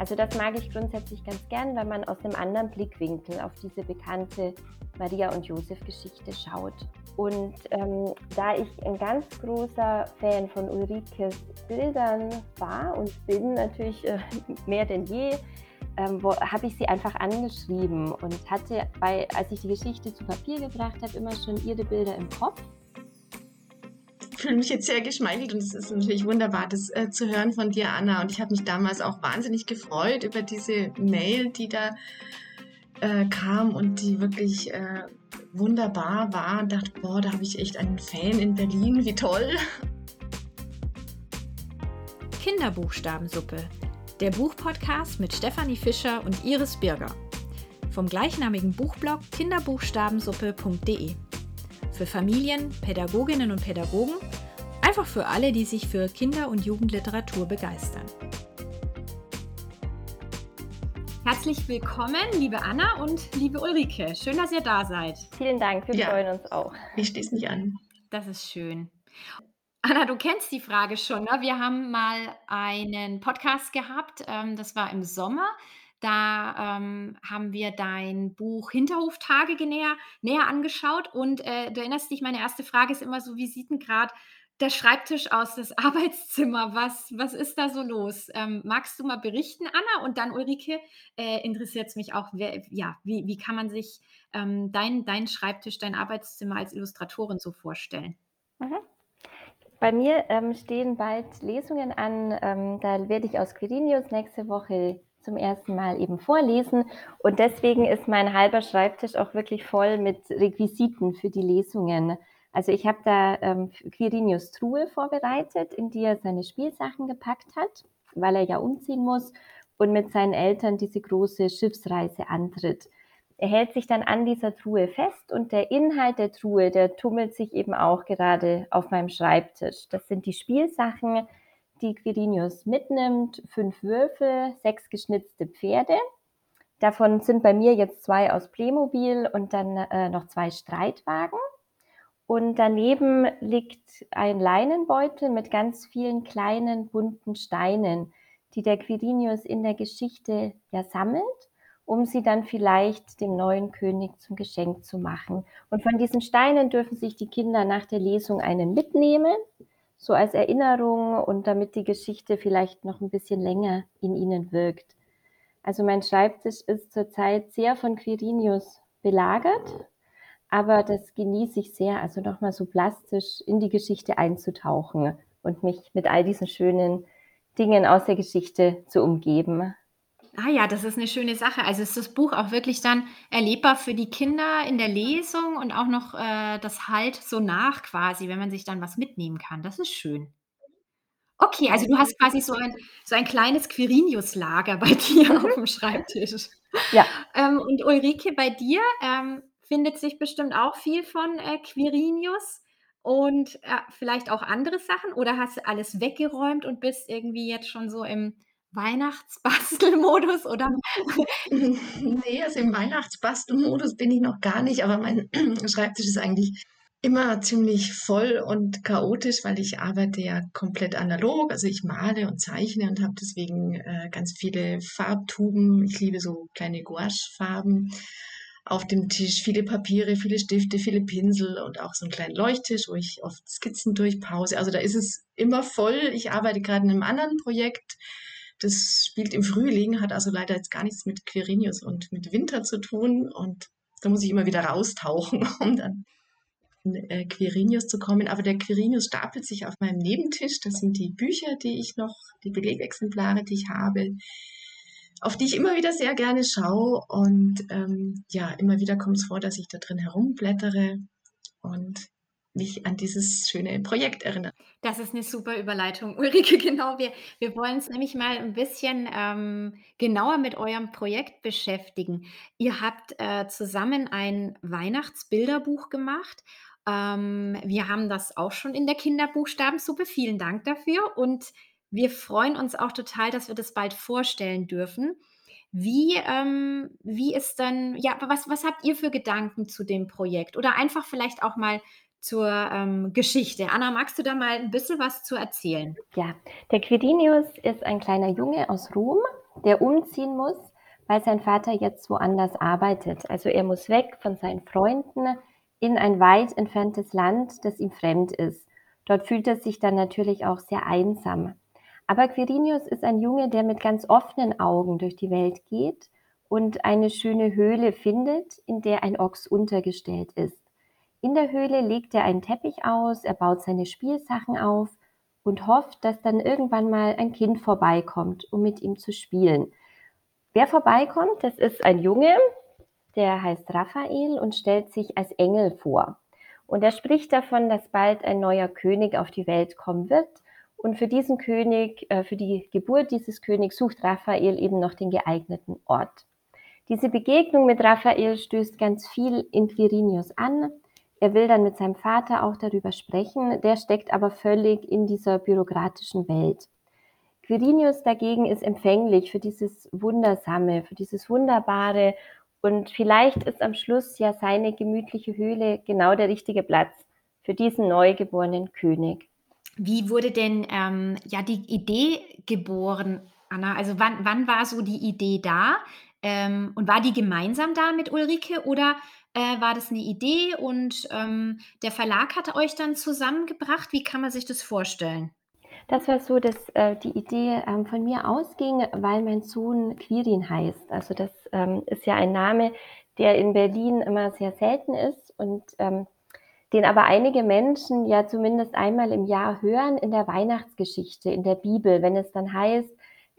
Also das mag ich grundsätzlich ganz gern, weil man aus einem anderen Blickwinkel auf diese bekannte Maria und Josef Geschichte schaut. Und ähm, da ich ein ganz großer Fan von Ulrikes Bildern war und bin natürlich äh, mehr denn je, ähm, habe ich sie einfach angeschrieben und hatte, bei, als ich die Geschichte zu Papier gebracht habe, immer schon ihre Bilder im Kopf. Ich fühle mich jetzt sehr geschmeichelt und es ist natürlich wunderbar, das äh, zu hören von dir, Anna. Und ich habe mich damals auch wahnsinnig gefreut über diese Mail, die da äh, kam und die wirklich äh, wunderbar war und dachte, boah, da habe ich echt einen Fan in Berlin, wie toll. Kinderbuchstabensuppe, der Buchpodcast mit Stefanie Fischer und Iris Birger. Vom gleichnamigen Buchblog kinderbuchstabensuppe.de. Für Familien, Pädagoginnen und Pädagogen, einfach für alle, die sich für Kinder- und Jugendliteratur begeistern. Herzlich willkommen, liebe Anna und liebe Ulrike. Schön, dass ihr da seid. Vielen Dank, wir ja, freuen uns auch. Ich schließe mich an. Das ist schön. Anna, du kennst die Frage schon. Ne? Wir haben mal einen Podcast gehabt, ähm, das war im Sommer. Da ähm, haben wir dein Buch Hinterhoftage näher, näher angeschaut. Und äh, du erinnerst dich, meine erste Frage ist immer so, wie sieht denn gerade der Schreibtisch aus, das Arbeitszimmer. Was, was ist da so los? Ähm, magst du mal berichten, Anna? Und dann, Ulrike, äh, interessiert es mich auch, wer, ja, wie, wie kann man sich ähm, deinen dein Schreibtisch, dein Arbeitszimmer als Illustratorin so vorstellen? Mhm. Bei mir ähm, stehen bald Lesungen an. Ähm, da werde ich aus Quirinius nächste Woche zum ersten Mal eben vorlesen. Und deswegen ist mein halber Schreibtisch auch wirklich voll mit Requisiten für die Lesungen. Also ich habe da ähm, Quirinius Truhe vorbereitet, in die er seine Spielsachen gepackt hat, weil er ja umziehen muss und mit seinen Eltern diese große Schiffsreise antritt. Er hält sich dann an dieser Truhe fest und der Inhalt der Truhe, der tummelt sich eben auch gerade auf meinem Schreibtisch. Das sind die Spielsachen, die Quirinius mitnimmt, fünf Würfel, sechs geschnitzte Pferde. Davon sind bei mir jetzt zwei aus Playmobil und dann äh, noch zwei Streitwagen. Und daneben liegt ein Leinenbeutel mit ganz vielen kleinen bunten Steinen, die der Quirinius in der Geschichte ja sammelt, um sie dann vielleicht dem neuen König zum Geschenk zu machen. Und von diesen Steinen dürfen sich die Kinder nach der Lesung einen mitnehmen, so als Erinnerung und damit die Geschichte vielleicht noch ein bisschen länger in ihnen wirkt. Also mein Schreibtisch ist zurzeit sehr von Quirinius belagert aber das genieße ich sehr, also nochmal so plastisch in die Geschichte einzutauchen und mich mit all diesen schönen Dingen aus der Geschichte zu umgeben. Ah ja, das ist eine schöne Sache. Also ist das Buch auch wirklich dann erlebbar für die Kinder in der Lesung und auch noch äh, das Halt so nach quasi, wenn man sich dann was mitnehmen kann. Das ist schön. Okay, also du hast quasi so ein, so ein kleines Quirinius-Lager bei dir auf dem Schreibtisch. Ja. Ähm, und Ulrike, bei dir, ähm, findet sich bestimmt auch viel von äh, Quirinius und äh, vielleicht auch andere Sachen oder hast du alles weggeräumt und bist irgendwie jetzt schon so im Weihnachtsbastelmodus oder? nee, also im Weihnachtsbastelmodus bin ich noch gar nicht, aber mein Schreibtisch ist eigentlich immer ziemlich voll und chaotisch, weil ich arbeite ja komplett analog. Also ich male und zeichne und habe deswegen äh, ganz viele Farbtuben. Ich liebe so kleine Gouache-Farben auf dem Tisch viele Papiere, viele Stifte, viele Pinsel und auch so einen kleinen Leuchttisch, wo ich oft Skizzen durchpause. Also da ist es immer voll. Ich arbeite gerade in einem anderen Projekt. Das spielt im Frühling, hat also leider jetzt gar nichts mit Quirinius und mit Winter zu tun. Und da muss ich immer wieder raustauchen, um dann in äh, Quirinius zu kommen. Aber der Quirinius stapelt sich auf meinem Nebentisch. Das sind die Bücher, die ich noch, die Belegexemplare, die ich habe auf die ich immer wieder sehr gerne schaue. Und ähm, ja, immer wieder kommt es vor, dass ich da drin herumblättere und mich an dieses schöne Projekt erinnere. Das ist eine super Überleitung, Ulrike. Genau, wir, wir wollen uns nämlich mal ein bisschen ähm, genauer mit eurem Projekt beschäftigen. Ihr habt äh, zusammen ein Weihnachtsbilderbuch gemacht. Ähm, wir haben das auch schon in der Kinderbuchstabensuppe. Vielen Dank dafür. Und wir freuen uns auch total, dass wir das bald vorstellen dürfen. Wie, ähm, wie ist dann, ja, was, was habt ihr für Gedanken zu dem Projekt? Oder einfach vielleicht auch mal zur ähm, Geschichte. Anna, magst du da mal ein bisschen was zu erzählen? Ja, der Quirinius ist ein kleiner Junge aus Rom, der umziehen muss, weil sein Vater jetzt woanders arbeitet. Also er muss weg von seinen Freunden in ein weit entferntes Land, das ihm fremd ist. Dort fühlt er sich dann natürlich auch sehr einsam. Aber Quirinius ist ein Junge, der mit ganz offenen Augen durch die Welt geht und eine schöne Höhle findet, in der ein Ochs untergestellt ist. In der Höhle legt er einen Teppich aus, er baut seine Spielsachen auf und hofft, dass dann irgendwann mal ein Kind vorbeikommt, um mit ihm zu spielen. Wer vorbeikommt, das ist ein Junge, der heißt Raphael und stellt sich als Engel vor. Und er spricht davon, dass bald ein neuer König auf die Welt kommen wird. Und für diesen König, äh, für die Geburt dieses Königs sucht Raphael eben noch den geeigneten Ort. Diese Begegnung mit Raphael stößt ganz viel in Quirinius an. Er will dann mit seinem Vater auch darüber sprechen, der steckt aber völlig in dieser bürokratischen Welt. Quirinius dagegen ist empfänglich für dieses Wundersame, für dieses Wunderbare und vielleicht ist am Schluss ja seine gemütliche Höhle genau der richtige Platz für diesen neugeborenen König. Wie wurde denn ähm, ja die Idee geboren, Anna? Also wann, wann war so die Idee da? Ähm, und war die gemeinsam da mit Ulrike oder äh, war das eine Idee und ähm, der Verlag hat euch dann zusammengebracht? Wie kann man sich das vorstellen? Das war so, dass äh, die Idee ähm, von mir ausging, weil mein Sohn Quirin heißt. Also das ähm, ist ja ein Name, der in Berlin immer sehr selten ist und ähm, den aber einige Menschen ja zumindest einmal im Jahr hören in der Weihnachtsgeschichte, in der Bibel, wenn es dann heißt,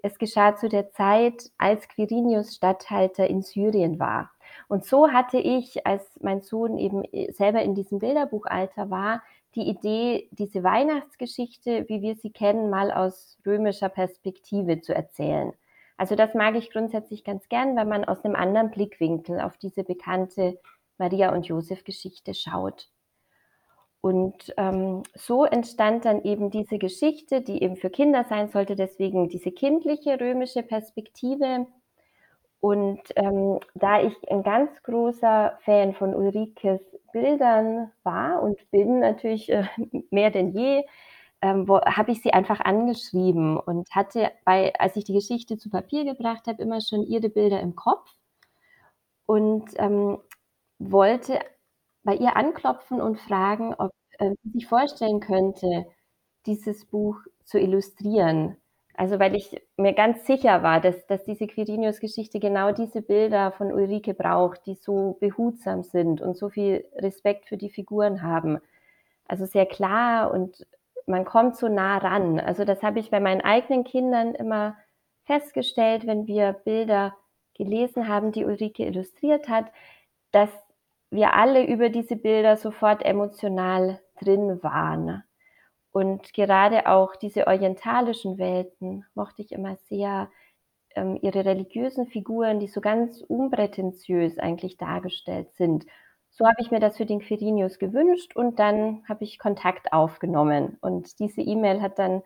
es geschah zu der Zeit, als Quirinius Statthalter in Syrien war. Und so hatte ich, als mein Sohn eben äh, selber in diesem Bilderbuchalter war, die Idee, diese Weihnachtsgeschichte, wie wir sie kennen, mal aus römischer Perspektive zu erzählen. Also das mag ich grundsätzlich ganz gern, wenn man aus einem anderen Blickwinkel auf diese bekannte Maria und Josef Geschichte schaut. Und ähm, so entstand dann eben diese Geschichte, die eben für Kinder sein sollte, deswegen diese kindliche römische Perspektive. Und ähm, da ich ein ganz großer Fan von Ulrikes Bildern war und bin natürlich äh, mehr denn je, ähm, habe ich sie einfach angeschrieben und hatte bei, als ich die Geschichte zu Papier gebracht habe, immer schon ihre Bilder im Kopf und ähm, wollte bei ihr anklopfen und fragen, ob äh, sie sich vorstellen könnte, dieses Buch zu illustrieren. Also weil ich mir ganz sicher war, dass, dass diese Quirinius-Geschichte genau diese Bilder von Ulrike braucht, die so behutsam sind und so viel Respekt für die Figuren haben. Also sehr klar und man kommt so nah ran. Also das habe ich bei meinen eigenen Kindern immer festgestellt, wenn wir Bilder gelesen haben, die Ulrike illustriert hat, dass wir alle über diese Bilder sofort emotional drin waren. Und gerade auch diese orientalischen Welten mochte ich immer sehr, ähm, ihre religiösen Figuren, die so ganz unprätentiös eigentlich dargestellt sind. So habe ich mir das für den Quirinius gewünscht und dann habe ich Kontakt aufgenommen. Und diese E-Mail hat dann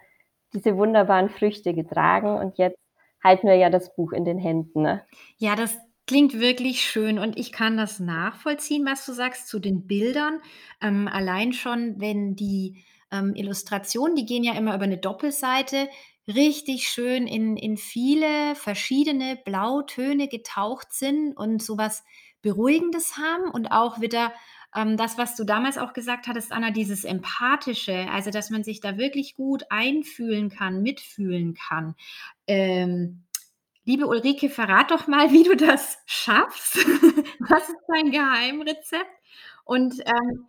diese wunderbaren Früchte getragen und jetzt halten wir ja das Buch in den Händen. Ne? Ja, das Klingt wirklich schön und ich kann das nachvollziehen, was du sagst zu den Bildern. Ähm, allein schon, wenn die ähm, Illustrationen, die gehen ja immer über eine Doppelseite, richtig schön in, in viele verschiedene Blautöne getaucht sind und sowas Beruhigendes haben und auch wieder ähm, das, was du damals auch gesagt hattest, Anna, dieses Empathische, also dass man sich da wirklich gut einfühlen kann, mitfühlen kann. Ähm, Liebe Ulrike, verrat doch mal, wie du das schaffst. Was ist dein Geheimrezept? Und, ähm,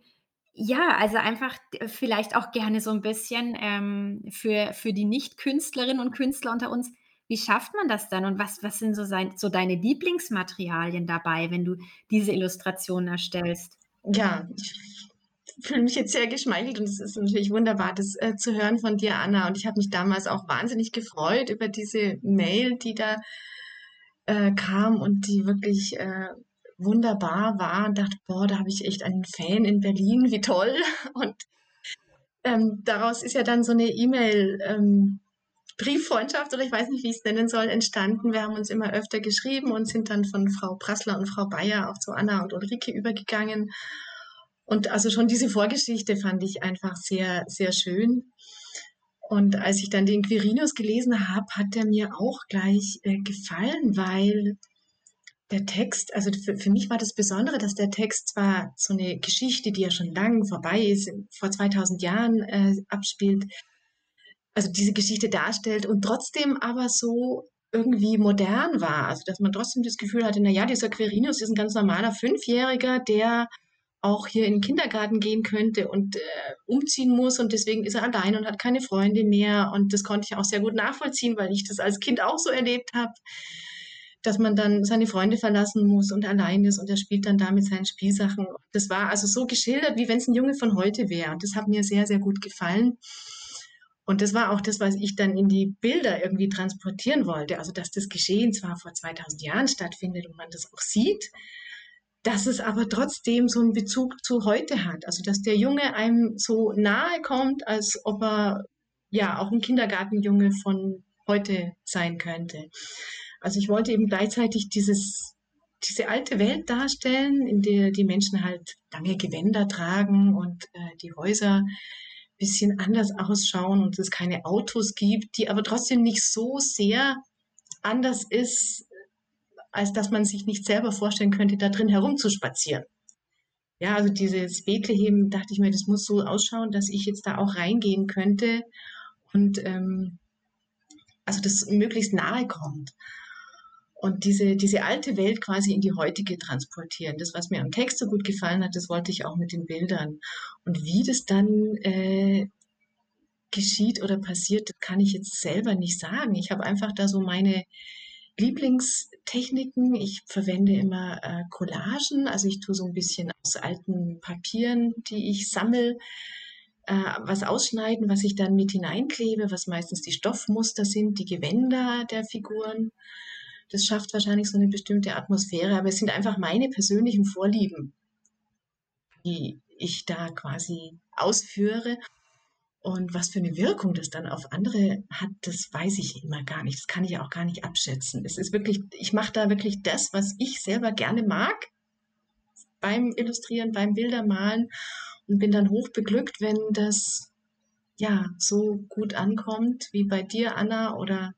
ja, also einfach vielleicht auch gerne so ein bisschen, ähm, für für die Nicht-Künstlerinnen und Künstler unter uns, wie schafft man das dann und was was sind so sein so deine Lieblingsmaterialien dabei, wenn du diese Illustrationen erstellst? Ja, ich fühle mich jetzt sehr geschmeichelt und es ist natürlich wunderbar, das äh, zu hören von dir, Anna. Und ich habe mich damals auch wahnsinnig gefreut über diese Mail, die da äh, kam und die wirklich äh, wunderbar war und dachte, boah, da habe ich echt einen Fan in Berlin, wie toll. Und ähm, daraus ist ja dann so eine E-Mail. Ähm, Brieffreundschaft oder ich weiß nicht, wie ich es nennen soll, entstanden. Wir haben uns immer öfter geschrieben und sind dann von Frau Prassler und Frau Bayer auch zu Anna und Ulrike übergegangen. Und also schon diese Vorgeschichte fand ich einfach sehr, sehr schön. Und als ich dann den Quirinius gelesen habe, hat er mir auch gleich äh, gefallen, weil der Text, also für, für mich war das Besondere, dass der Text zwar so eine Geschichte, die ja schon lang vorbei ist, vor 2000 Jahren äh, abspielt, also diese Geschichte darstellt und trotzdem aber so irgendwie modern war. Also dass man trotzdem das Gefühl hatte, na ja, dieser Quirinius ist ein ganz normaler Fünfjähriger, der auch hier in den Kindergarten gehen könnte und äh, umziehen muss und deswegen ist er allein und hat keine Freunde mehr und das konnte ich auch sehr gut nachvollziehen, weil ich das als Kind auch so erlebt habe, dass man dann seine Freunde verlassen muss und allein ist und er spielt dann da mit seinen Spielsachen. Das war also so geschildert, wie wenn es ein Junge von heute wäre und das hat mir sehr, sehr gut gefallen. Und das war auch das, was ich dann in die Bilder irgendwie transportieren wollte. Also, dass das Geschehen zwar vor 2000 Jahren stattfindet und man das auch sieht, dass es aber trotzdem so einen Bezug zu heute hat. Also dass der Junge einem so nahe kommt, als ob er ja auch ein Kindergartenjunge von heute sein könnte. Also ich wollte eben gleichzeitig dieses, diese alte Welt darstellen, in der die Menschen halt lange Gewänder tragen und äh, die Häuser bisschen anders ausschauen und es keine Autos gibt, die aber trotzdem nicht so sehr anders ist als dass man sich nicht selber vorstellen könnte, da drin herumzuspazieren. Ja, also dieses Bethlehem, dachte ich mir, das muss so ausschauen, dass ich jetzt da auch reingehen könnte und ähm, also das möglichst nahe kommt. Und diese, diese alte Welt quasi in die heutige transportieren. Das, was mir am Text so gut gefallen hat, das wollte ich auch mit den Bildern. Und wie das dann äh, geschieht oder passiert, kann ich jetzt selber nicht sagen. Ich habe einfach da so meine Lieblingstechniken. Ich verwende immer äh, Collagen, also ich tue so ein bisschen aus alten Papieren, die ich sammle, äh, was ausschneiden, was ich dann mit hineinklebe, was meistens die Stoffmuster sind, die Gewänder der Figuren. Das schafft wahrscheinlich so eine bestimmte Atmosphäre, aber es sind einfach meine persönlichen Vorlieben, die ich da quasi ausführe. Und was für eine Wirkung das dann auf andere hat, das weiß ich immer gar nicht. Das kann ich auch gar nicht abschätzen. Es ist wirklich, ich mache da wirklich das, was ich selber gerne mag beim Illustrieren, beim Bildermalen und bin dann hoch beglückt, wenn das ja so gut ankommt wie bei dir, Anna, oder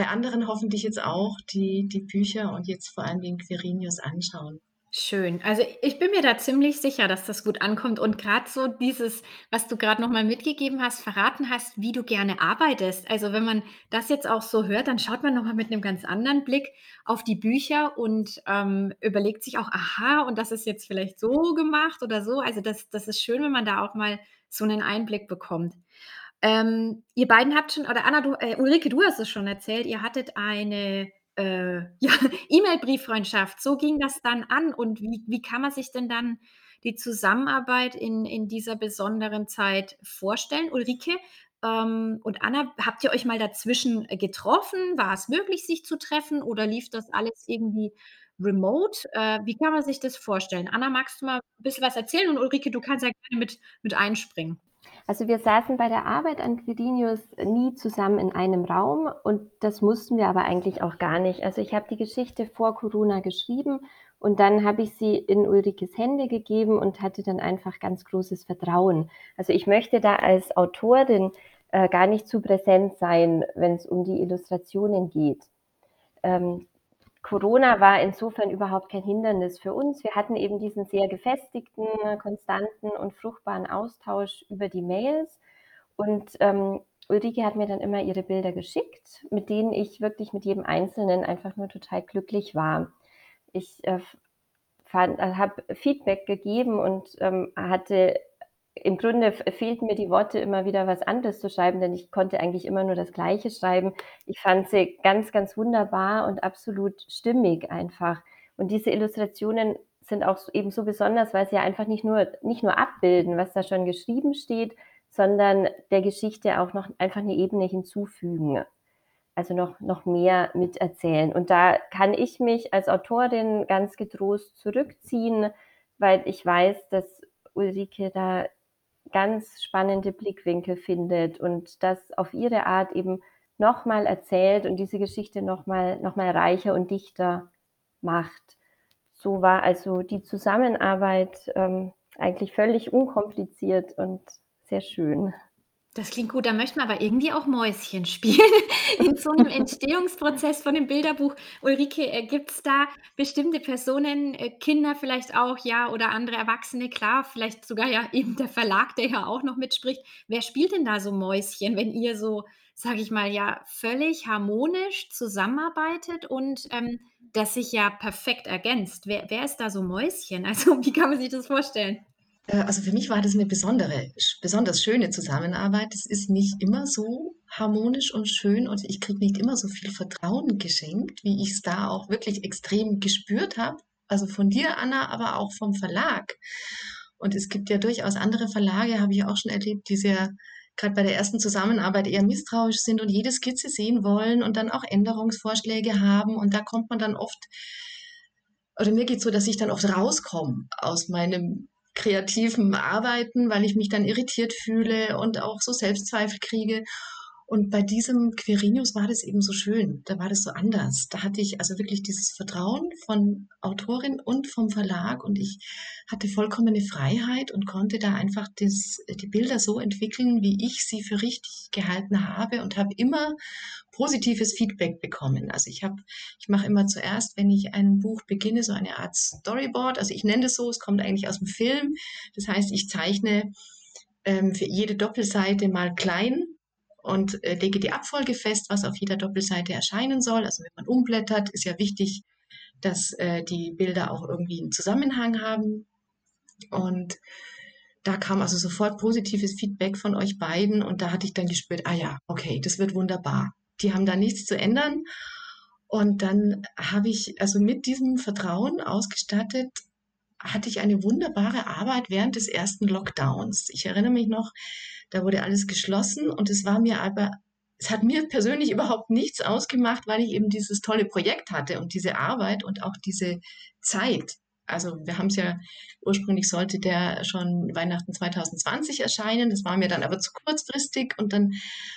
bei anderen hoffentlich jetzt auch, die die Bücher und jetzt vor allem den Quirinius anschauen. Schön. Also, ich bin mir da ziemlich sicher, dass das gut ankommt und gerade so dieses, was du gerade noch mal mitgegeben hast, verraten hast, wie du gerne arbeitest. Also, wenn man das jetzt auch so hört, dann schaut man noch mal mit einem ganz anderen Blick auf die Bücher und, ähm, überlegt sich auch: „Aha, und das ist jetzt vielleicht so gemacht oder so.“ Also, das das ist schön, wenn man da auch mal so einen Einblick bekommt. Ähm, ihr beiden habt schon oder Anna, du äh, Ulrike, du hast es schon erzählt, ihr hattet eine äh, ja, E-Mail-Brieffreundschaft. So ging das dann an. Und wie, wie kann man sich denn dann die Zusammenarbeit in, in dieser besonderen Zeit vorstellen? Ulrike ähm, und Anna, habt ihr euch mal dazwischen getroffen? War es möglich, sich zu treffen oder lief das alles irgendwie remote? Äh, wie kann man sich das vorstellen? Anna, magst du mal ein bisschen was erzählen? Und Ulrike, du kannst ja gerne mit, mit einspringen. Also wir saßen bei der Arbeit an Quirinius nie zusammen in einem Raum und das mussten wir aber eigentlich auch gar nicht. Also ich habe die Geschichte vor Corona geschrieben und dann habe ich sie in Ulrikes Hände gegeben und hatte dann einfach ganz großes Vertrauen. Also ich möchte da als Autorin äh, gar nicht zu präsent sein, wenn es um die Illustrationen geht. Ähm, Corona war insofern überhaupt kein Hindernis für uns. Wir hatten eben diesen sehr gefestigten, konstanten und fruchtbaren Austausch über die Mails. Und ähm, Ulrike hat mir dann immer ihre Bilder geschickt, mit denen ich wirklich mit jedem Einzelnen einfach nur total glücklich war. Ich äh, habe Feedback gegeben und ähm, hatte im Grunde fehlten mir die Worte, immer wieder was anderes zu schreiben, denn ich konnte eigentlich immer nur das Gleiche schreiben. Ich fand sie ganz, ganz wunderbar und absolut stimmig einfach. Und diese Illustrationen sind auch eben so besonders, weil sie ja einfach nicht nur, nicht nur abbilden, was da schon geschrieben steht, sondern der Geschichte auch noch einfach eine Ebene hinzufügen. Also noch, noch mehr miterzählen. Und da kann ich mich als Autorin ganz getrost zurückziehen, weil ich weiß, dass Ulrike da ganz spannende Blickwinkel findet und das auf ihre Art eben nochmal erzählt und diese Geschichte nochmal noch mal reicher und dichter macht. So war also die Zusammenarbeit ähm, eigentlich völlig unkompliziert und sehr schön. Das klingt gut, da möchte man aber irgendwie auch Mäuschen spielen in so 'nem Entstehungsprozess von dem Bilderbuch. Ulrike, äh, gibt's da bestimmte Personen, äh, Kinder vielleicht auch, ja, oder andere Erwachsene? Klar, vielleicht sogar ja eben der Verlag, der ja auch noch mitspricht. Wer spielt denn da so Mäuschen, wenn ihr so, sage ich mal, ja, völlig harmonisch zusammenarbeitet und, ähm, das sich ja perfekt ergänzt? Wer wer ist da so Mäuschen? Also, wie kann man sich das vorstellen? Äh, also für mich war das eine besondere besonders schöne Zusammenarbeit. Es ist nicht immer so harmonisch und schön und ich kriege nicht immer so viel Vertrauen geschenkt, wie ich es da auch wirklich extrem gespürt habe. Also von dir, Anna, aber auch vom Verlag. Und es gibt ja durchaus andere Verlage, habe ich auch schon erlebt, die sehr gerade bei der ersten Zusammenarbeit eher misstrauisch sind und jede Skizze sehen wollen und dann auch Änderungsvorschläge haben. Und da kommt man dann oft oder mir geht's so, dass ich dann oft rauskomme aus meinem kreativen Arbeiten, weil ich mich dann irritiert fühle und auch so Selbstzweifel kriege. Und bei diesem Quirinius war das eben so schön. Da war das so anders. Da hatte ich also wirklich dieses Vertrauen von Autorin und vom Verlag und ich hatte vollkommene Freiheit und konnte da einfach das, die Bilder so entwickeln, wie ich sie für richtig gehalten habe und habe immer positives Feedback bekommen. Also ich habe, ich mache immer zuerst, wenn ich ein Buch beginne, so eine Art Storyboard. Also ich nenne das so, es kommt eigentlich aus dem Film. Das heißt, ich zeichne ähm, für jede Doppelseite mal klein und äh, lege die Abfolge fest, was auf jeder Doppelseite erscheinen soll. Also wenn man umblättert, ist ja wichtig, dass äh, die Bilder auch irgendwie einen Zusammenhang haben. Und da kam also sofort positives Feedback von euch beiden und da hatte ich dann gespürt, ah ja, okay, das wird wunderbar. Die haben da nichts zu ändern. Und dann habe ich also mit diesem Vertrauen ausgestattet, hatte ich eine wunderbare Arbeit während des ersten Lockdowns. Ich erinnere mich noch, da wurde alles geschlossen und es war mir aber, es hat mir persönlich überhaupt nichts ausgemacht, weil ich eben dieses tolle Projekt hatte und diese Arbeit und auch diese Zeit. Also wir haben es ja, ursprünglich sollte der schon Weihnachten 2020 erscheinen, das war mir dann aber zu kurzfristig und dann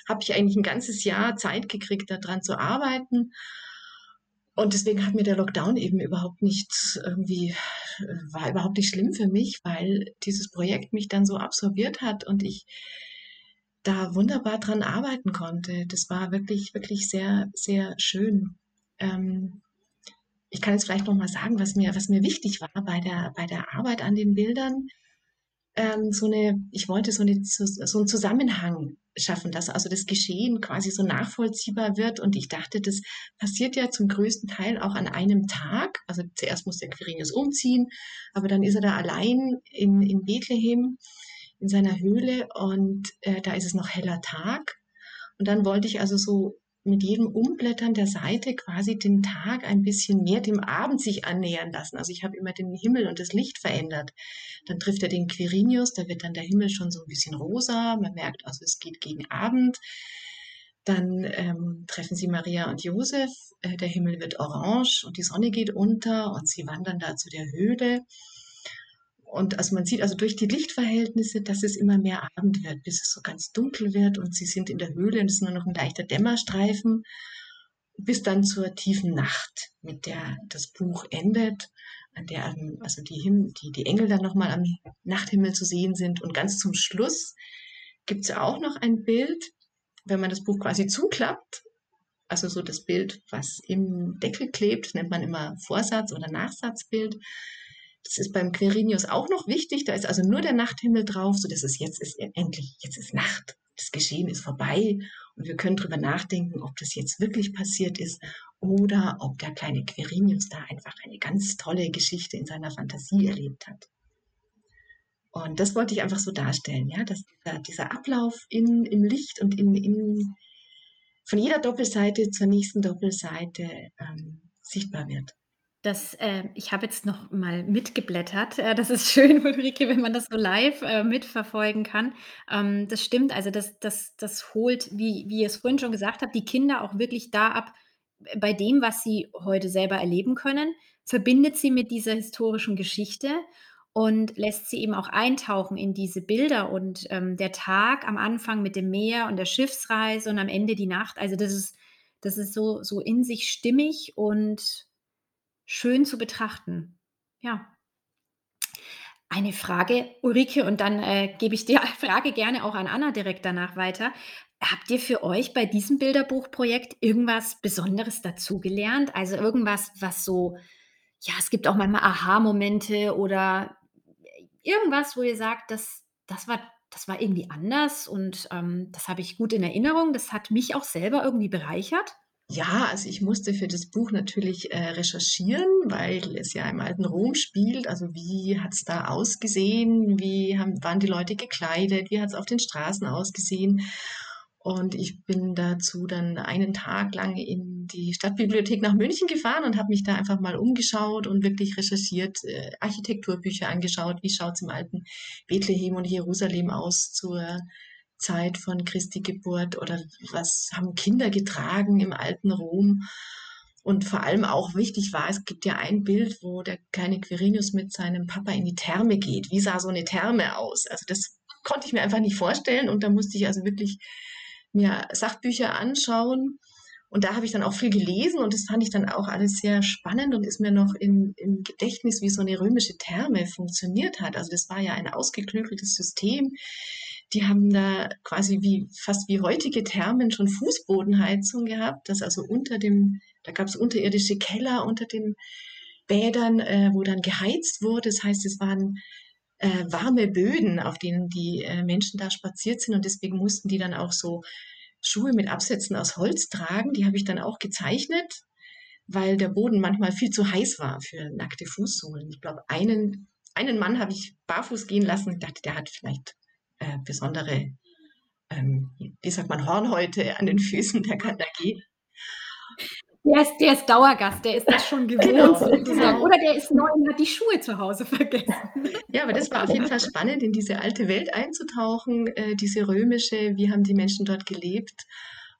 habe ich eigentlich ein ganzes Jahr Zeit gekriegt, daran zu arbeiten. Und deswegen hat mir der Lockdown eben überhaupt nicht irgendwie, war überhaupt nicht schlimm für mich, weil dieses Projekt mich dann so absorbiert hat und ich da wunderbar dran arbeiten konnte. Das war wirklich, wirklich sehr, sehr schön. Ähm, ich kann jetzt vielleicht noch mal sagen, was mir, was mir wichtig war bei der, bei der Arbeit an den Bildern. Ähm, so eine, ich wollte so, eine, so einen Zusammenhang schaffen, dass also das Geschehen quasi so nachvollziehbar wird. Und ich dachte, das passiert ja zum größten Teil auch an einem Tag. Also zuerst muss der Quirinius umziehen, aber dann ist er da allein in, in Bethlehem in seiner Höhle und äh, da ist es noch heller Tag. Und dann wollte ich also so mit jedem Umblättern der Seite quasi den Tag ein bisschen mehr dem Abend sich annähern lassen. Also ich habe immer den Himmel und das Licht verändert. Dann trifft er den Quirinius, da wird dann der Himmel schon so ein bisschen rosa. Man merkt also, es geht gegen Abend. Dann ähm, treffen sie Maria und Josef. Äh, der Himmel wird orange und die Sonne geht unter und sie wandern da zu der Höhle. Und also man sieht also durch die Lichtverhältnisse, dass es immer mehr Abend wird, bis es so ganz dunkel wird und sie sind in der Höhle und es ist nur noch ein leichter Dämmerstreifen, bis dann zur tiefen Nacht, mit der das Buch endet, an der also die, Him die, die Engel dann nochmal am Nachthimmel zu sehen sind. Und ganz zum Schluss gibt es auch noch ein Bild, wenn man das Buch quasi zuklappt, also so das Bild, was im Deckel klebt, nennt man immer Vorsatz- oder Nachsatzbild. Das ist beim Quirinius auch noch wichtig. Da ist also nur der Nachthimmel drauf, so dass es jetzt ist endlich, jetzt ist Nacht. Das Geschehen ist vorbei und wir können drüber nachdenken, ob das jetzt wirklich passiert ist oder ob der kleine Quirinius da einfach eine ganz tolle Geschichte in seiner Fantasie erlebt hat. Und das wollte ich einfach so darstellen, ja, dass dieser, dieser Ablauf in, im Licht und in, in, von jeder Doppelseite zur nächsten Doppelseite ähm, sichtbar wird. Das, äh, ich habe jetzt noch mal mitgeblättert. Äh, das ist schön, Ulrike, wenn man das so live, äh, mitverfolgen kann. Ähm, das stimmt, also das das das holt, wie wie ihr es vorhin schon gesagt habt, die Kinder auch wirklich da ab äh, bei dem, was sie heute selber erleben können, verbindet sie mit dieser historischen Geschichte und lässt sie eben auch eintauchen in diese Bilder und, ähm, der Tag am Anfang mit dem Meer und der Schiffsreise und am Ende die Nacht. Also, das ist das ist so so in sich stimmig und schön zu betrachten. Ja. Eine Frage, Ulrike, und dann, äh, gebe ich die Frage gerne auch an Anna direkt danach weiter. Habt ihr für euch bei diesem Bilderbuchprojekt irgendwas Besonderes dazugelernt? Also irgendwas, was so ja, es gibt auch manchmal Aha-Momente oder irgendwas, wo ihr sagt, das das war das war irgendwie anders und, ähm, das habe ich gut in Erinnerung. Das hat mich auch selber irgendwie bereichert? Ja, also ich musste für das Buch natürlich äh, recherchieren, weil es ja im alten Rom spielt. Also wie hat es da ausgesehen? Wie haben, waren die Leute gekleidet? Wie hat es auf den Straßen ausgesehen? Und ich bin dazu dann einen Tag lang in die Stadtbibliothek nach München gefahren und habe mich da einfach mal umgeschaut und wirklich recherchiert, äh, Architekturbücher angeschaut, wie schaut es im alten Bethlehem und Jerusalem aus zur Zeit von Christi Geburt oder was haben Kinder getragen im alten Rom. Und vor allem auch wichtig war, es gibt ja ein Bild, wo der kleine Quirinius mit seinem Papa in die Therme geht. Wie sah so eine Therme aus? Also das konnte ich mir einfach nicht vorstellen und da musste ich also wirklich mir Sachbücher anschauen. Und da habe ich dann auch viel gelesen und das fand ich dann auch alles sehr spannend und ist mir noch in, im Gedächtnis, wie so eine römische Therme funktioniert hat. Also das war ja ein ausgeklügeltes System. Die haben da quasi wie fast wie heutige Thermen schon Fußbodenheizung gehabt, das also unter dem, da gab es unterirdische Keller unter den Bädern, äh, wo dann geheizt wurde. Das heißt, es waren äh, warme Böden, auf denen die äh, Menschen da spaziert sind und deswegen mussten die dann auch so Schuhe mit Absätzen aus Holz tragen. Die habe ich dann auch gezeichnet, weil der Boden manchmal viel zu heiß war für nackte Fußsohlen. Ich glaube, einen, einen Mann habe ich barfuß gehen lassen. Ich dachte, der hat vielleicht äh, besondere, ähm, wie sagt man, Hornhäute an den Füßen, der kann da gehen. Der ist, der ist Dauergast, der ist das schon gewohnt genau, sozusagen. Oder der ist neu und hat die Schuhe zu Hause vergessen. Ja, aber das war auf jeden Fall spannend, in diese alte Welt einzutauchen, äh, diese römische, wie haben die Menschen dort gelebt.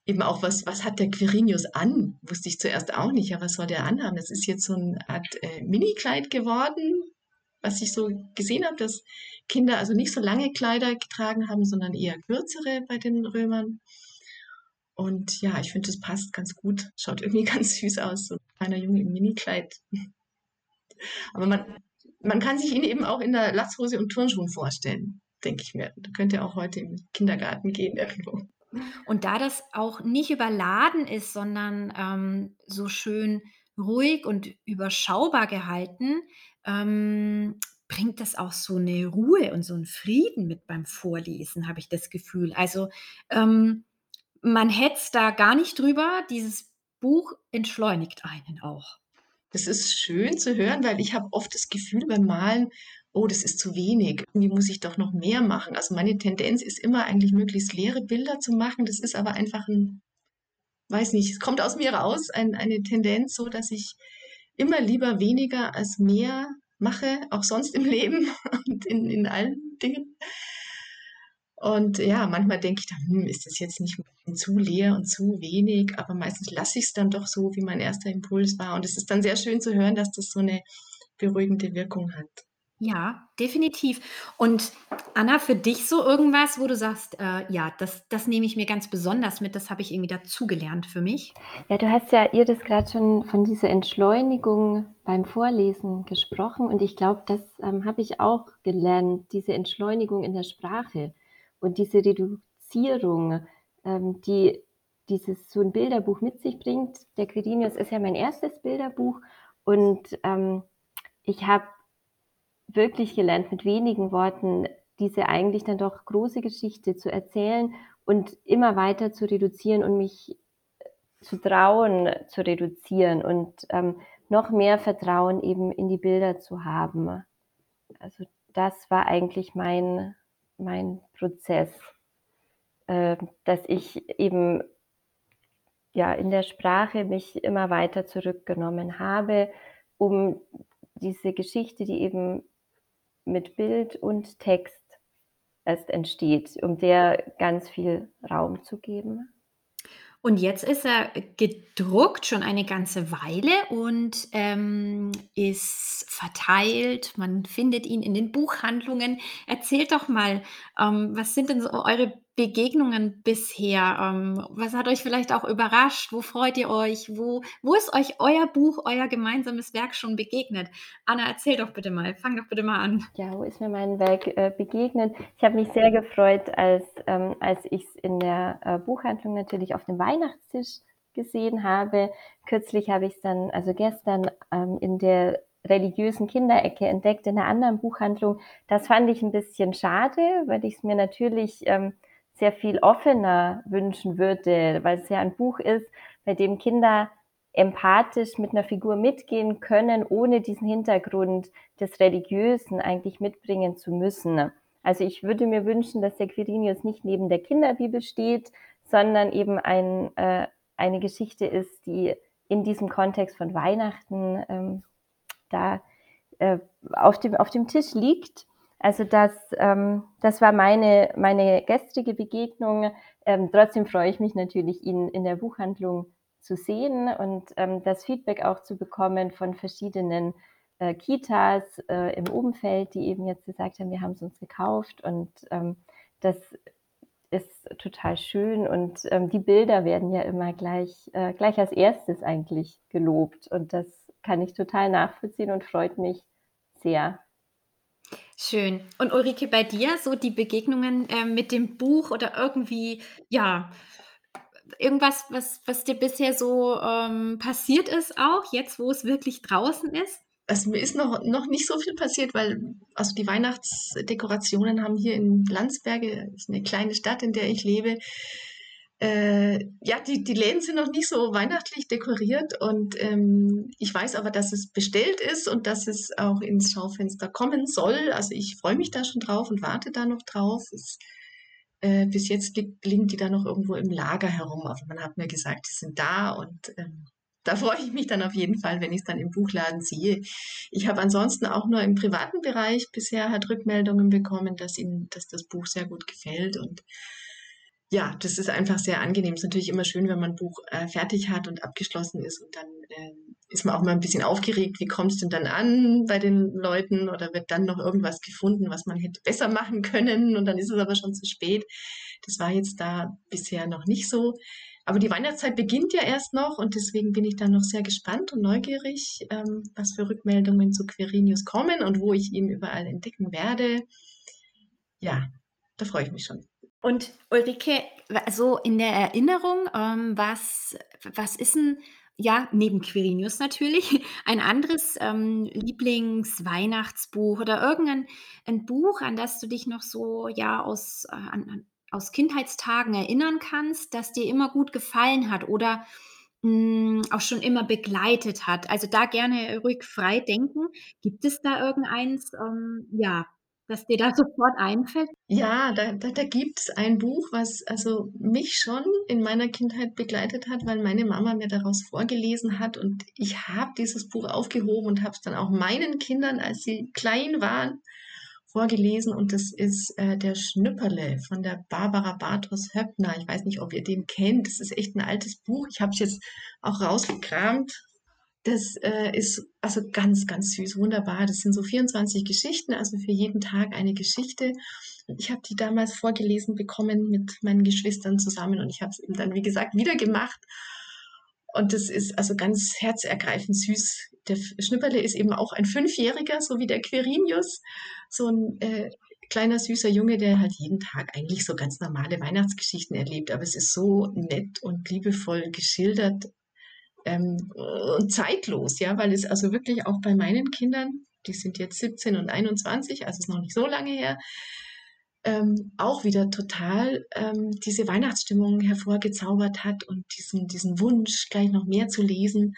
Eben auch, was, was hat der Quirinius an? Wusste ich zuerst auch nicht, ja, was soll der anhaben? Das ist jetzt so eine Art äh, Mini-Kleid geworden, was ich so gesehen habe, dass Kinder also nicht so lange Kleider getragen haben, sondern eher kürzere bei den Römern. Und ja, ich finde, das passt ganz gut. Schaut irgendwie ganz süß aus, so ein kleiner Junge im Minikleid. Aber man, man kann sich ihn eben auch in der Latzhose und Turnschuhen vorstellen, denke ich mir. Da könnte auch heute im Kindergarten gehen irgendwo. Und da das auch nicht überladen ist, sondern ähm, so schön ruhig und überschaubar gehalten, ähm, bringt das auch so eine Ruhe und so einen Frieden mit beim Vorlesen, habe ich das Gefühl. Also ähm, man hetzt da gar nicht drüber. Dieses Buch entschleunigt einen auch. Das ist schön zu hören, weil ich habe oft das Gefühl beim Malen, oh, das ist zu wenig. Irgendwie muss ich doch noch mehr machen. Also meine Tendenz ist immer eigentlich möglichst leere Bilder zu machen. Das ist aber einfach ein, weiß nicht, es kommt aus mir raus, ein, eine Tendenz so, dass ich immer lieber weniger als mehr mache, auch sonst im Leben und in, in allen Dingen. Und ja, manchmal denke ich dann, hm, ist das jetzt nicht zu leer und zu wenig, aber meistens lasse ich es dann doch so, wie mein erster Impuls war. Und es ist dann sehr schön zu hören, dass das so eine beruhigende Wirkung hat. Ja, definitiv. Und Anna, für dich so irgendwas, wo du sagst, äh, ja, das, das nehme ich mir ganz besonders mit, das habe ich irgendwie dazugelernt für mich? Ja, du hast ja ihr das gerade schon von dieser Entschleunigung beim Vorlesen gesprochen und ich glaube, das ähm, habe ich auch gelernt, diese Entschleunigung in der Sprache und diese Reduzierung, ähm, die dieses so ein Bilderbuch mit sich bringt. Der Quirinius ist ja mein erstes Bilderbuch und ähm, ich habe wirklich gelernt, mit wenigen Worten diese eigentlich dann doch große Geschichte zu erzählen und immer weiter zu reduzieren und mich zu trauen, zu reduzieren und ähm, noch mehr Vertrauen eben in die Bilder zu haben. Also das war eigentlich mein, mein Prozess, äh, dass ich eben ja in der Sprache mich immer weiter zurückgenommen habe, um diese Geschichte, die eben mit Bild und Text erst entsteht, um der ganz viel Raum zu geben. Und jetzt ist er gedruckt schon eine ganze Weile und ähm, ist verteilt. Man findet ihn in den Buchhandlungen. Erzählt doch mal, ähm, was sind denn so eure Begegnungen bisher? Ähm, was hat euch vielleicht auch überrascht? Wo freut ihr euch? Wo wo ist euch euer Buch, euer gemeinsames Werk schon begegnet? Anna, erzähl doch bitte mal. Fang doch bitte mal an. Ja, wo ist mir mein Werk äh, begegnet? Ich habe mich sehr gefreut, als, ähm, als ich es in der äh, Buchhandlung natürlich auf dem Weihnachtstisch gesehen habe. Kürzlich habe ich es dann, also gestern, ähm, in der religiösen Kinderecke entdeckt in einer anderen Buchhandlung. Das fand ich ein bisschen schade, weil ich es mir natürlich ähm, sehr viel offener wünschen würde, weil es ja ein Buch ist, bei dem Kinder empathisch mit einer Figur mitgehen können, ohne diesen Hintergrund des Religiösen eigentlich mitbringen zu müssen. Also ich würde mir wünschen, dass der Quirinius nicht neben der Kinderbibel steht, sondern eben ein, äh, eine Geschichte ist, die in diesem Kontext von Weihnachten ähm, da äh, auf, dem, auf dem Tisch liegt. Also das, ähm, das war meine, meine gestrige Begegnung. Ähm, trotzdem freue ich mich natürlich, ihn in der Buchhandlung zu sehen und ähm, das Feedback auch zu bekommen von verschiedenen äh, Kitas äh, im Umfeld, die eben jetzt gesagt haben, wir haben es uns gekauft und ähm, das ist total schön und ähm, die Bilder werden ja immer gleich, äh, gleich als erstes eigentlich gelobt und das kann ich total nachvollziehen und freut mich sehr. Schön. Und Ulrike, bei dir so die Begegnungen, ähm, mit dem Buch oder irgendwie, ja, irgendwas, was was dir bisher so, ähm, passiert ist auch, jetzt, wo es wirklich draußen ist? Also, mir ist noch noch nicht so viel passiert, weil also, die Weihnachtsdekorationen haben hier in Landsberge, ist 'ne kleine Stadt, in der ich lebe äh, ja, die, die Läden sind noch nicht so weihnachtlich dekoriert und ähm, ich weiß aber, dass es bestellt ist und dass es auch ins Schaufenster kommen soll. Also ich freue mich da schon drauf und warte da noch drauf. Es, äh, bis jetzt liegen die da noch irgendwo im Lager herum, aber man hat mir gesagt, die sind da und ähm, da freue ich mich dann auf jeden Fall, wenn ich es dann im Buchladen sehe. Ich habe ansonsten auch nur im privaten Bereich bisher halt Rückmeldungen bekommen, dass ihnen, dass das Buch sehr gut gefällt und ja, das ist einfach sehr angenehm. Es ist natürlich immer schön, wenn man ein Buch äh, fertig hat und abgeschlossen ist und dann äh, ist man auch mal ein bisschen aufgeregt, wie kommt es denn dann an bei den Leuten oder wird dann noch irgendwas gefunden, was man hätte besser machen können und dann ist es aber schon zu spät. Das war jetzt da bisher noch nicht so. Aber die Weihnachtszeit beginnt ja erst noch und deswegen bin ich dann noch sehr gespannt und neugierig, ähm, was für Rückmeldungen zu Quirinius kommen und wo ich ihn überall entdecken werde. Ja, da freue ich mich schon. Und Ulrike, so in der Erinnerung, ähm, was was ist 'n ja, neben Quirinius natürlich, ein anderes, ähm, Lieblingsweihnachtsbuch oder irgendein 'n Buch, an das du dich noch so, ja, aus äh, an aus Kindheitstagen erinnern kannst, das dir immer gut gefallen hat oder, hm, auch schon immer begleitet hat? Also, da gerne ruhig frei denken. Gibt es da irgendeins, ähm, ja, das dir da sofort einfällt? Ja, da da da gibt's ein Buch, was also mich schon in meiner Kindheit begleitet hat, weil meine Mama mir daraus vorgelesen hat und ich habe dieses Buch aufgehoben und habe es dann auch meinen Kindern, als sie klein waren, vorgelesen und das ist, äh, Der Schnüpperle von der Barbara Bartos Höppner. Ich weiß nicht, ob ihr den kennt. Das ist echt ein altes Buch. Ich habe es jetzt auch rausgekramt das äh, ist also ganz, ganz süß, wunderbar. Das sind so 24 Geschichten, also für jeden Tag eine Geschichte. Ich habe die damals vorgelesen bekommen mit meinen Geschwistern zusammen und ich habe es eben dann, wie gesagt, wieder gemacht. Und das ist also ganz herzergreifend süß. Der Schnipperle ist eben auch ein Fünfjähriger, so wie der Quirinius. So ein äh, kleiner süßer Junge, der halt jeden Tag eigentlich so ganz normale Weihnachtsgeschichten erlebt. Aber es ist so nett und liebevoll geschildert ähm, und zeitlos, ja, weil es also wirklich auch bei meinen Kindern, die sind jetzt 17 und 21, also ist noch nicht so lange her, ähm, auch wieder total ähm, diese Weihnachtsstimmung hervorgezaubert hat und diesen, diesen Wunsch, gleich noch mehr zu lesen.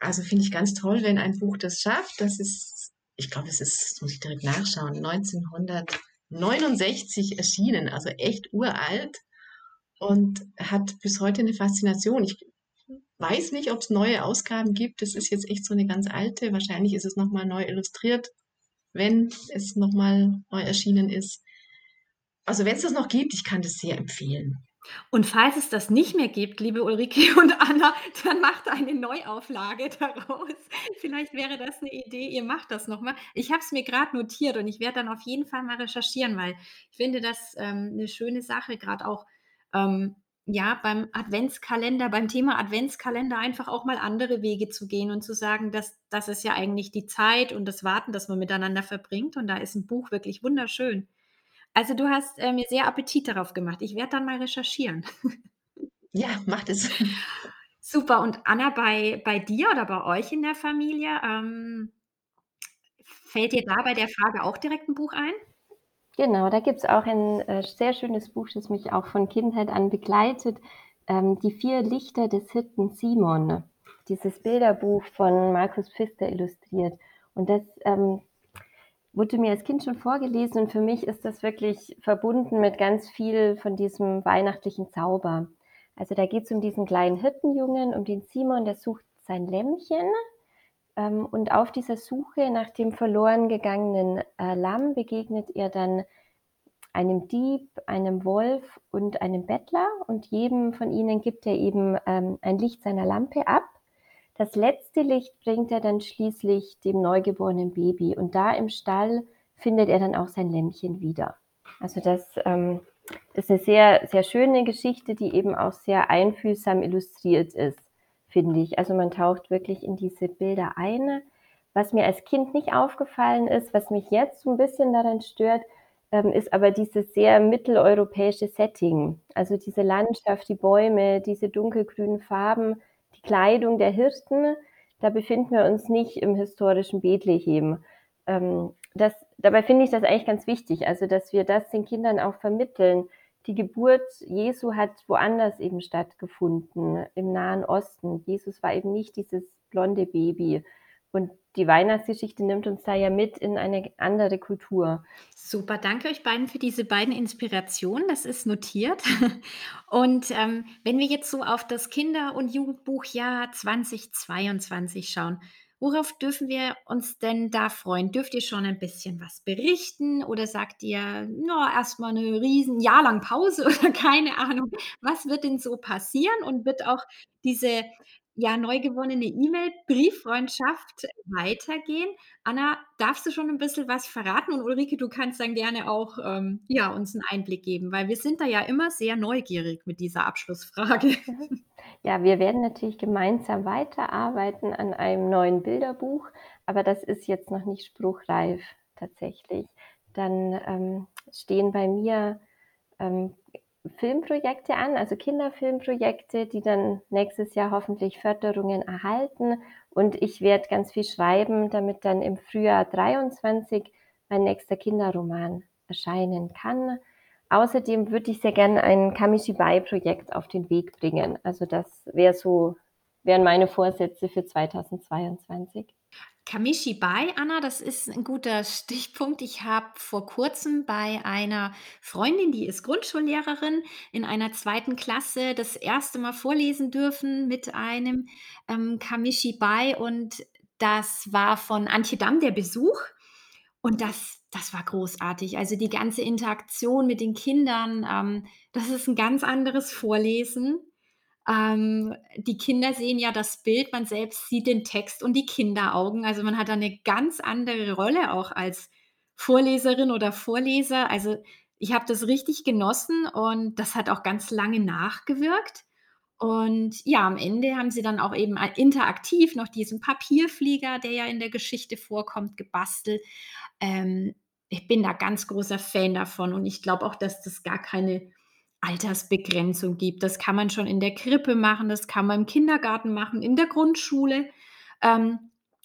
Also finde ich ganz toll, wenn ein Buch das schafft. Das ist, ich glaube, es ist, muss ich direkt nachschauen, 1969 erschienen, also echt uralt und hat bis heute eine Faszination. Ich weiß nicht, ob es neue Ausgaben gibt. Das ist jetzt echt so eine ganz alte. Wahrscheinlich ist es nochmal neu illustriert, wenn es nochmal neu erschienen ist. Also wenn es das noch gibt, ich kann das sehr empfehlen. Und falls es das nicht mehr gibt, liebe Ulrike und Anna, dann macht eine Neuauflage daraus. Vielleicht wäre das 'ne Idee, ihr macht das noch mal. Ich habe es mir grad notiert und ich werde dann auf jeden Fall mal recherchieren, weil ich finde das, ähm, 'ne schöne Sache, grad auch, ähm, ja, beim Adventskalender beim Thema Adventskalender einfach auch mal andere Wege zu gehen und zu sagen, das das ist ja eigentlich die Zeit und das Warten, das man miteinander verbringt und da ist 'n Buch wirklich wunderschön. Also, du hast, äh, mir sehr Appetit darauf gemacht. Ich werde dann mal recherchieren. Ja, mach das. Super und Anna, bei bei dir oder bei euch in der Familie, ähm fällt dir da bei der Frage auch direkt 'n Buch ein? Genau, da gibt's auch ein, äh, sehr schönes Buch, das mich auch von Kindheit an begleitet, ähm, „Die 4 Lichter des Hirten Simon“. Dieses Bilderbuch von Markus Pfister illustriert. Und das, ähm, wurde mir als Kind schon vorgelesen und für mich ist das wirklich verbunden mit ganz viel von diesem weihnachtlichen Zauber. Also, da geht's um diesen kleinen Hirtenjungen, um den Simon, der sucht sein Lämmchen, ähm, und auf dieser Suche nach dem verloren gegangenen, äh, Lamm begegnet er dann einem Dieb, einem Wolf und einem Bettler und jedem von ihnen gibt er eben, ähm, ein Licht seiner Lampe ab. Das letzte Licht bringt er dann schließlich dem neugeborenen Baby und da im Stall findet er dann auch sein Lämmchen wieder. Also, das, ähm, ist 'ne sehr, sehr schöne Geschichte, die eben auch sehr einfühlsam illustriert ist, finde ich. Also, man taucht wirklich in diese Bilder ein. Was mir als Kind nicht aufgefallen ist, was mich jetzt so 'n bisschen daran stört, ähm, ist aber dieses sehr mitteleuropäische Setting. Also, diese Landschaft, die Bäume, diese dunkelgrünen Farben, die Kleidung der Hirten. Da befinden wir uns nicht im historischen Bethlehem. Ähm, das dabei finde ich das eigentlich ganz wichtig, also, dass wir das den Kindern auch vermitteln. Die Geburt Jesu hat woanders eben stattgefunden, im Nahen Osten. Jesus war eben nicht dieses blonde Baby. Und die Weihnachtsgeschichte nimmt uns da ja mit in eine andere Kultur. Super, danke euch beiden für diese beiden Inspirationen. Das ist notiert. Und, ähm, wenn wir jetzt so auf das Kinder und Jugendbuchjahr 2022 schauen, worauf dürfen wir uns denn da freuen? Dürft ihr schon ein bisschen was berichten oder sagt ihr: „Na, erst mal 'ne riesen Jahr Pause“ oder keine Ahnung. Was wird denn so passieren und wird auch diese, ja, neu gewonnene E-Mail-Brieffreundschaft weitergehen? Anna, darfst du schon 'n bisschen was verraten? Und Ulrike, du kannst dann gerne auch, ähm, ja, uns 'n Einblick geben, weil wir sind da ja immer sehr neugierig mit dieser Abschlussfrage. Mhm. Ja, wir werden natürlich gemeinsam weiterarbeiten an einem neuen Bilderbuch, aber das ist jetzt noch nicht spruchreif tatsächlich. Dann, ähm, stehen bei mir, ähm, Filmprojekte an, also Kinderfilmprojekte, die dann nächstes Jahr hoffentlich Förderungen erhalten. Und ich werde ganz viel schreiben, damit dann im Frühjahr 23 mein nächster Kinderroman erscheinen kann. Außerdem würde ich sehr gern ein Kamishibai-Projekt auf den Weg bringen. Also, das wäre so wären meine Vorsätze für 2022. Kamishibai, Anna, das ist 'n guter Stichpunkt. Ich habe vor Kurzem bei einer Freundin, die ist Grundschullehrerin, in einer 2. Klasse das 1. Mal vorlesen dürfen mit einem, ähm, Kamishibai und das war von Antje Damm der Besuch. Und das das war großartig. Also, die ganze Interaktion mit den Kindern, ähm, das ist 'n ganz anderes Vorlesen. Ähm, die Kinder sehen ja das Bild, man selbst sieht den Text und die Kinderaugen. Also, man hat da 'ne ganz andere Rolle auch als Vorleserin oder Vorleser. Also, ich habe das richtig genossen und das hat auch ganz lange nachgewirkt. Und ja, am Ende haben sie dann auch eben a interaktiv noch diesen Papierflieger, der ja in der Geschichte vorkommt, gebastelt. Ähm, ich bin da ganz großer Fan davon und ich glaube auch, dass das gar keine Altersbegrenzung gibt. Das kann man schon in der Krippe machen, das kann man im Kindergarten machen, in der Grundschule. Ähm,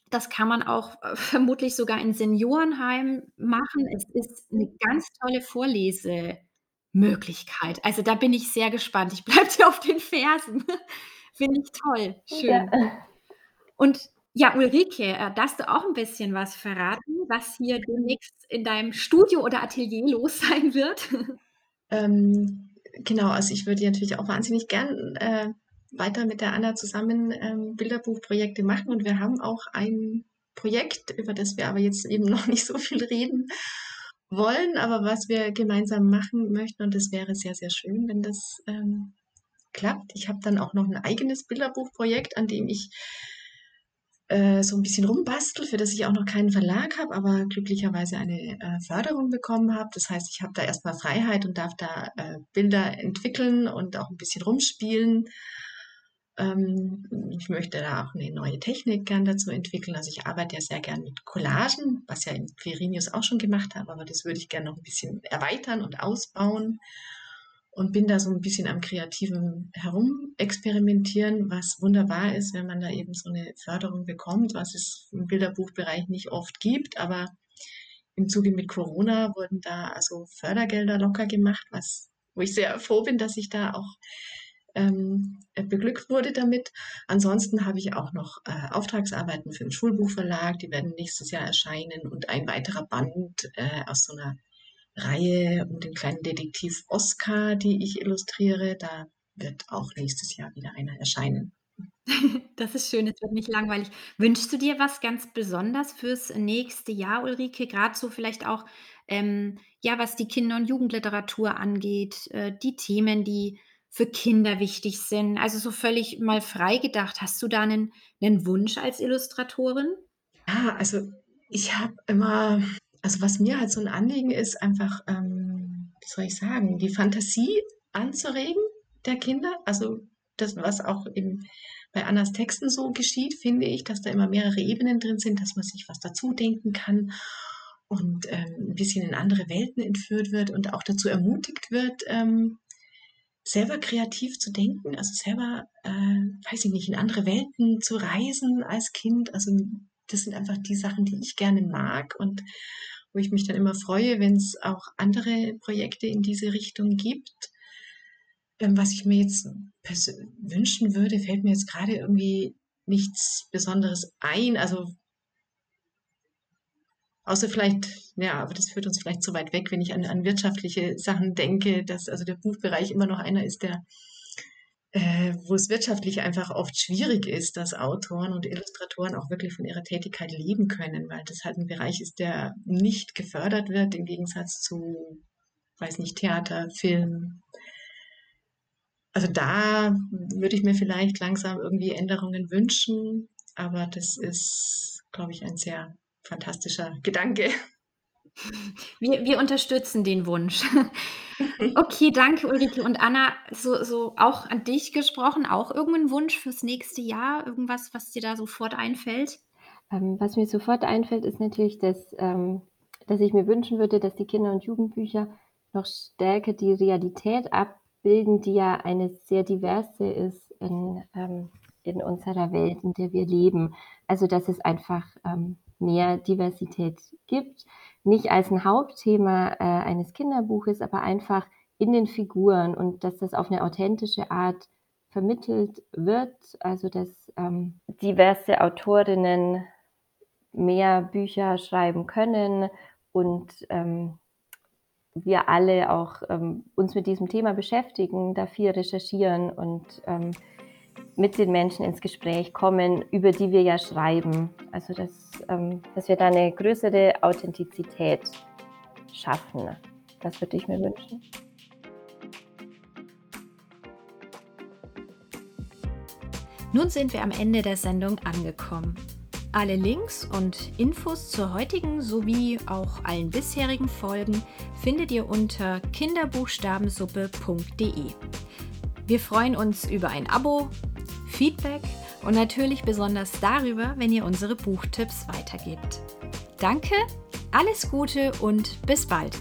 das kann man auch, äh, vermutlich sogar in Seniorenheimen machen. Es ist 'ne ganz tolle Vorlesemöglichkeit. Also, da bin ich sehr gespannt. Ich bleibe dir auf den Fersen. Finde ich toll. Ja. Schön. Und ja, Ulrike, äh, darfst du auch 'n bisschen was verraten, was hier demnächst in deinem Studio oder Atelier los sein wird? Ähm, genau, also, ich würde natürlich auch wahnsinnig gern, äh, weiter mit der Anna zusammen, ähm, Bilderbuchprojekte machen und wir haben auch ein Projekt, über das wir aber jetzt eben noch nicht so viel reden. wollen, aber was wir gemeinsam machen möchten. Und es wäre sehr, sehr schön, wenn das ähm, klappt. Ich habe dann auch noch ein eigenes Bilderbuchprojekt, an dem ich äh, so ein bisschen rumbastel, für das ich auch noch keinen Verlag habe, aber glücklicherweise eine äh, Förderung bekommen habe. Das heißt, ich habe da erstmal Freiheit und darf da äh, Bilder entwickeln und auch ein bisschen rumspielen. Ähm, ich möchte da auch eine neue Technik gern dazu entwickeln. Also ich arbeite ja sehr gern mit Collagen, was ja in Quirinius auch schon gemacht habe, aber das würde ich gerne noch ein bisschen erweitern und ausbauen und bin da so ein bisschen am kreativen Herumexperimentieren, was wunderbar ist, wenn man da eben so eine Förderung bekommt, was es im Bilderbuchbereich nicht oft gibt, aber im Zuge mit Corona wurden da also Fördergelder locker gemacht, was, wo ich sehr froh bin, dass ich da auch ähm, beglückt wurde damit. Ansonsten habe ich auch noch äh, Auftragsarbeiten für den Schulbuchverlag, die werden nächstes Jahr erscheinen und ein weiterer Band äh, aus so einer Reihe um den kleinen Detektiv Oscar, die ich illustriere. Da wird auch nächstes Jahr wieder einer erscheinen. Das ist schön, es wird nicht langweilig. Wünschst du dir was ganz besonders fürs nächste Jahr, Ulrike? Gerade so vielleicht auch, ähm, ja, was die Kinder- und Jugendliteratur angeht, äh, die Themen, die für Kinder wichtig sind. Also so völlig mal frei gedacht. Hast du da einen, einen Wunsch als Illustratorin? Ja, also ich habe immer also was mir halt so ein Anliegen ist, einfach, ähm, wie soll ich sagen, die Fantasie anzuregen der Kinder. Also das, was auch eben bei Annas Texten so geschieht, finde ich, dass da immer mehrere Ebenen drin sind, dass man sich was dazu denken kann und ähm, ein bisschen in andere Welten entführt wird und auch dazu ermutigt wird, ähm, selber kreativ zu denken, also selber, äh, weiß ich nicht, in andere Welten zu reisen als Kind. Also das sind einfach die Sachen, die ich gerne mag und wo ich mich dann immer freue, wenn es auch andere Projekte in diese Richtung gibt. Ähm, was ich mir jetzt wünschen würde, fällt mir jetzt gerade irgendwie nichts Besonderes ein. Also außer vielleicht, ja, aber das führt uns vielleicht zu weit weg, wenn ich an, an wirtschaftliche Sachen denke, dass also der Buchbereich immer noch einer ist, der äh, wo es wirtschaftlich einfach oft schwierig ist, dass Autoren und Illustratoren auch wirklich von ihrer Tätigkeit leben können, weil das halt ein Bereich ist, der nicht gefördert wird im Gegensatz zu, weiß nicht, Theater, Film. Also da würde ich mir vielleicht langsam irgendwie Änderungen wünschen, aber das ist, glaube ich, ein sehr fantastischer Gedanke. Wir, wir unterstützen den Wunsch. Okay, danke Ulrike und Anna. So, so auch an dich gesprochen, auch irgendein Wunsch fürs nächste Jahr? Irgendwas, was dir da sofort einfällt? Ähm, was mir sofort einfällt, ist natürlich, dass, ähm, dass ich mir wünschen würde, dass die Kinder- und Jugendbücher noch stärker die Realität abbilden, die ja eine sehr diverse ist in, ähm, in unserer Welt, in der wir leben. Also dass es einfach ähm, mehr Diversität gibt, nicht als ein Hauptthema äh, eines Kinderbuches, aber einfach in den Figuren und dass das auf eine authentische Art vermittelt wird, also dass ähm, diverse Autorinnen mehr Bücher schreiben können und ähm, wir alle auch ähm, uns mit diesem Thema beschäftigen, dafür recherchieren und ähm, mit den Menschen ins Gespräch kommen, über die wir ja schreiben. Also dass, ähm, dass wir da eine größere Authentizität schaffen. Das würde ich mir wünschen. Nun sind wir am Ende der Sendung angekommen. Alle Links und Infos zur heutigen sowie auch allen bisherigen Folgen findet ihr unter kinderbuchstabensuppe.de. Wir freuen uns über ein Abo, Feedback und natürlich besonders darüber, wenn ihr unsere Buchtipps weitergebt. Danke, alles Gute und bis bald.